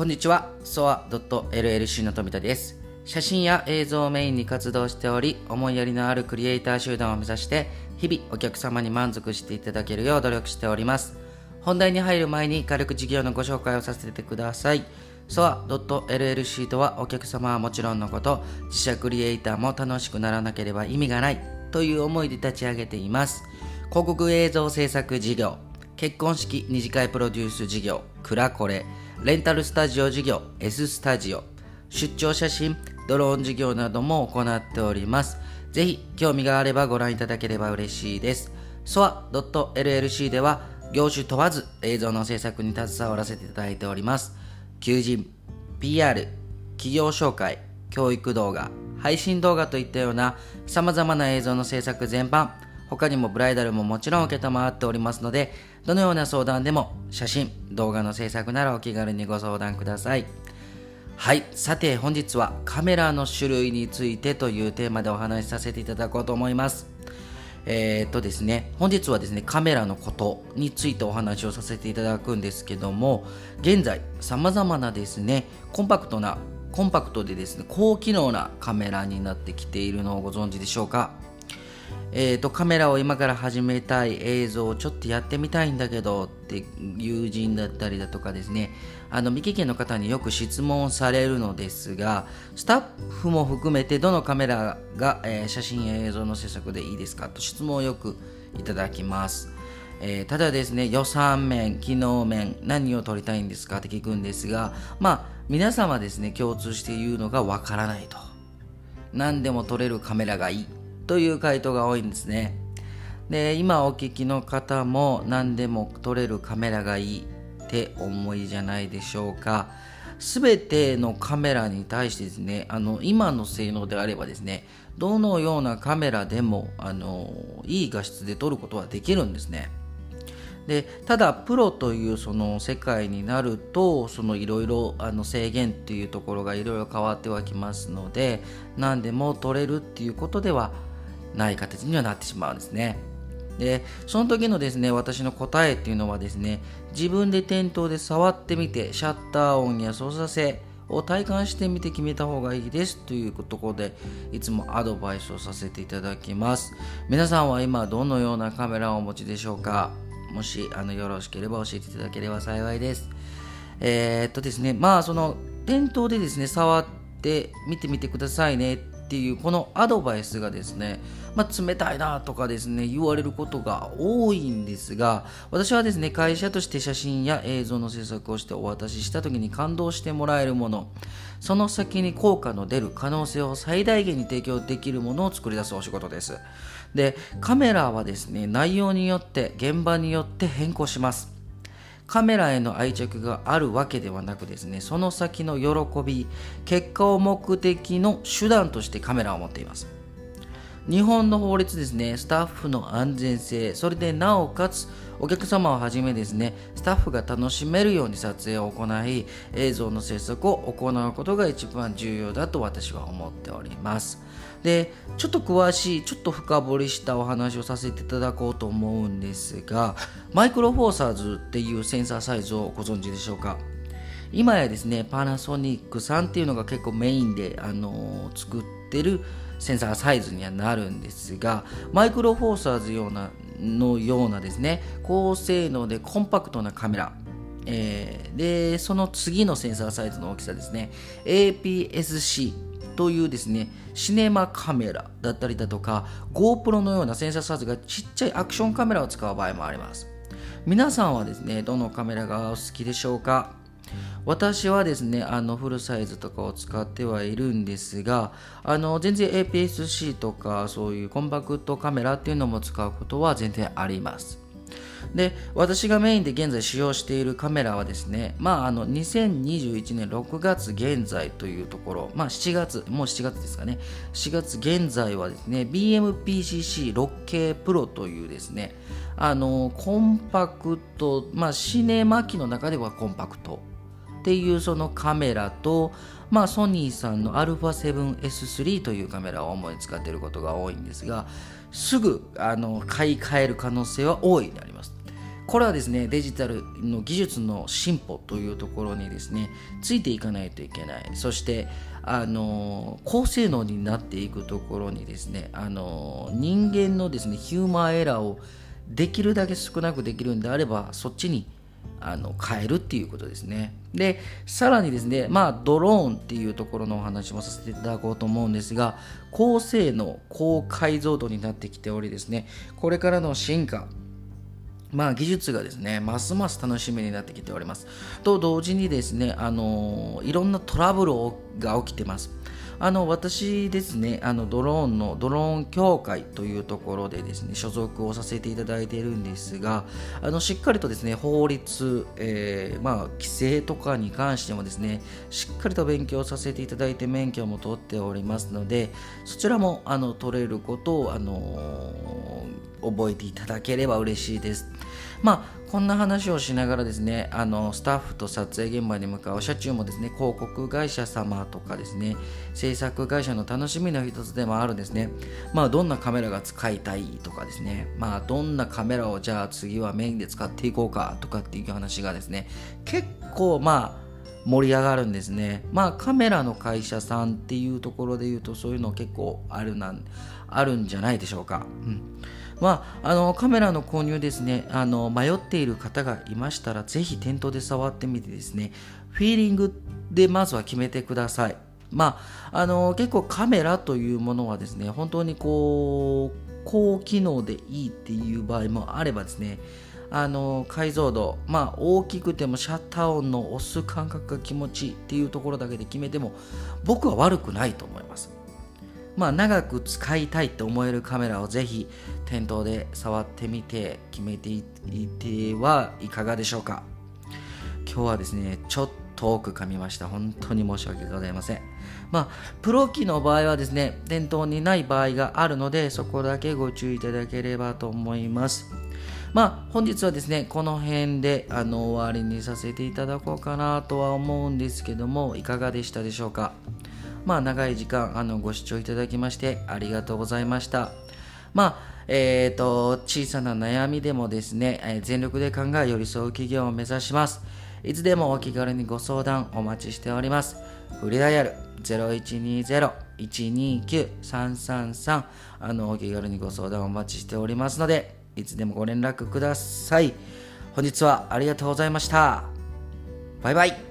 こんにちは、ソア .llc の富田です。写真や映像をメインに活動しており、思いやりのあるクリエイター集団を目指して、日々お客様に満足していただけるよう努力しております。本題に入る前に軽く事業のご紹介をさせてください。ソア .llc とはお客様はもちろんのこと、自社クリエイターも楽しくならなければ意味がないという思いで立ち上げています。広告映像制作事業、結婚式二次会プロデュース事業、クラコレ、レンタルスタジオ事業、S スタジオ、出張写真、ドローン事業なども行っております。ぜひ、興味があればご覧いただければ嬉しいです。soa.llc では、業種問わず映像の制作に携わらせていただいております。求人、PR、企業紹介、教育動画、配信動画といったような様々な映像の制作全般、他にもブライダルももちろん受けたまっておりますので、どのような相談でも写真、動画の制作ならお気軽にご相談ください。はい、さて本日はカメラの種類についてというテーマでお話しさせていただこうと思います。えー、っとですね、本日はですね、カメラのことについてお話をさせていただくんですけども、現在、様々なですね、コンパクトな、コンパクトでですね、高機能なカメラになってきているのをご存知でしょうか？えーと、カメラを今から始めたい映像をちょっとやってみたいんだけどって友人だったりだとかですね。あの未経験の方によく質問されるのですがスタッフも含めてどのカメラが、えー、写真や映像の制作でいいですかと質問をよくいただきます、えー、ただですね予算面機能面何を撮りたいんですかって聞くんですがまあ皆様ですね共通して言うのがわからないと。何でも撮れるカメラがいい。という回答が多いんですね。で、今お聞きの方も何でも撮れるカメラがいいって思いじゃないでしょうか。すべてのカメラに対してですね、あの、今の性能であればですね、どのようなカメラでも、あの、いい画質で撮ることはできるんですね。でただプロというその世界になるとそのいろいろ制限っていうところがいろいろ変わってはきますので何でも撮れるっていうことではない形にはなってしまうんですね。でその時のですね私の答えっていうのはですね自分で店頭で触ってみてシャッター音や操作性を体感してみて決めた方がいいですというところでいつもアドバイスをさせていただきます。皆さんは今どのようなカメラをお持ちでしょうか？もしあのよろしければ教えていただければ幸いです。えー、っとですねまあその店頭でですね触って見てみてくださいねっていうこのアドバイスがですね、まあ、冷たいなとかですね言われることが多いんですが私はですね会社として写真や映像の制作をしてお渡しした時に感動してもらえるものその先に効果の出る可能性を最大限に提供できるものを作り出すお仕事です。でカメラはですね内容によって現場によって変更します。カメラへの愛着があるわけではなくですねその先の喜び結果を目的の手段としてカメラを持っています。日本の法律ですねスタッフの安全性それでなおかつお客様をはじめですねスタッフが楽しめるように撮影を行い映像の制作を行うことが一番重要だと私は思っております。でちょっと詳しいちょっと深掘りしたお話をさせていただこうと思うんですがマイクロフォーサーズっていうセンサーサイズをご存知でしょうか？今やですねパナソニックさんっていうのが結構メインで、あのー、作ってるセンサーサイズにはなるんですがマイクロフォーサーズようなのようなですね高性能でコンパクトなカメラ。えー、でその次のセンサーサイズの大きさですね APS-C というですねシネマカメラだったりだとか GoPro のようなセンサーサイズがちっちゃいアクションカメラを使う場合もあります。皆さんはですねどのカメラがお好きでしょうか？私はですねあのフルサイズとかを使ってはいるんですがあの全然 APS-C とかそういうコンパクトカメラっていうのも使うことは全然あります。で私がメインで現在使用しているカメラはですね、まあ、あの2021年6月現在というところ、まあ、7月もう7月ですかね。4月現在はですね BMPCC6K Pro というですねあのコンパクト、まあ、シネマ機の中ではコンパクトっていうそのカメラと、まあ、ソニーさんの α7S3 というカメラを主に使っていることが多いんですがすぐあの買い替える可能性は大いにあります。これはですねデジタルの技術の進歩というところにですねついていかないといけない。そしてあの高性能になっていくところにですねあの人間のですねヒューマンエラーをできるだけ少なくできるんであればそっちにあの変えるっていうことですね。で、さらにですね、まあ、ドローンっていうところのお話もさせていただこうと思うんですが、高性能、高解像度になってきておりですね、これからの進化、まあ、技術がですね、ますます楽しみになってきております。と同時にですね、あのいろんなトラブルが起きてます。あの私ですねあのドローンのドローン協会というところでですね所属をさせていただいているんですがあのしっかりとですね法律、えー、まあ、規制とかに関してもですねしっかりと勉強させていただいて免許も取っておりますのでそちらもあの取れることを、あの、覚えていただければ嬉しいです。まあこんな話をしながらですねあのスタッフと撮影現場に向かう車中もですね広告会社様とかですね制作会社の楽しみの一つでもあるんですねまあどんなカメラが使いたいとかですねまあどんなカメラをじゃあ次はメインで使っていこうかとかっていう話がですね結構まあ盛り上がるんですね。まあカメラの会社さんっていうところで言うとそういうの結構あるなんあるんじゃないでしょうか。うんまあ、あのカメラの購入ですねあの迷っている方がいましたらぜひ店頭で触ってみてですねフィーリングでまずは決めてください。まあ、あの結構カメラというものはですね本当にこう高機能でいいっていう場合もあればですねあの解像度、まあ、大きくてもシャッター音の押す感覚が気持ちいいっていうところだけで決めても僕は悪くないと思います。まあ、長く使いたいと思えるカメラをぜひ店頭で触ってみて決めていてはいかがでしょうか。今日はですねちょっと多く噛みました。本当に申し訳ございません。まあプロ機の場合はですね店頭にない場合があるのでそこだけご注意いただければと思います。まあ本日はですねこの辺であの終わりにさせていただこうかなとは思うんですけどもいかがでしたでしょうか。まあ、長い時間あのご視聴いただきましてありがとうございました。まあえーと、小さな悩みでもですね、えー、全力で考え寄り添う企業を目指します。いつでもお気軽にご相談お待ちしております。フリダイヤル0120-129-333あのお気軽にご相談お待ちしておりますので、いつでもご連絡ください。本日はありがとうございました。バイバイ。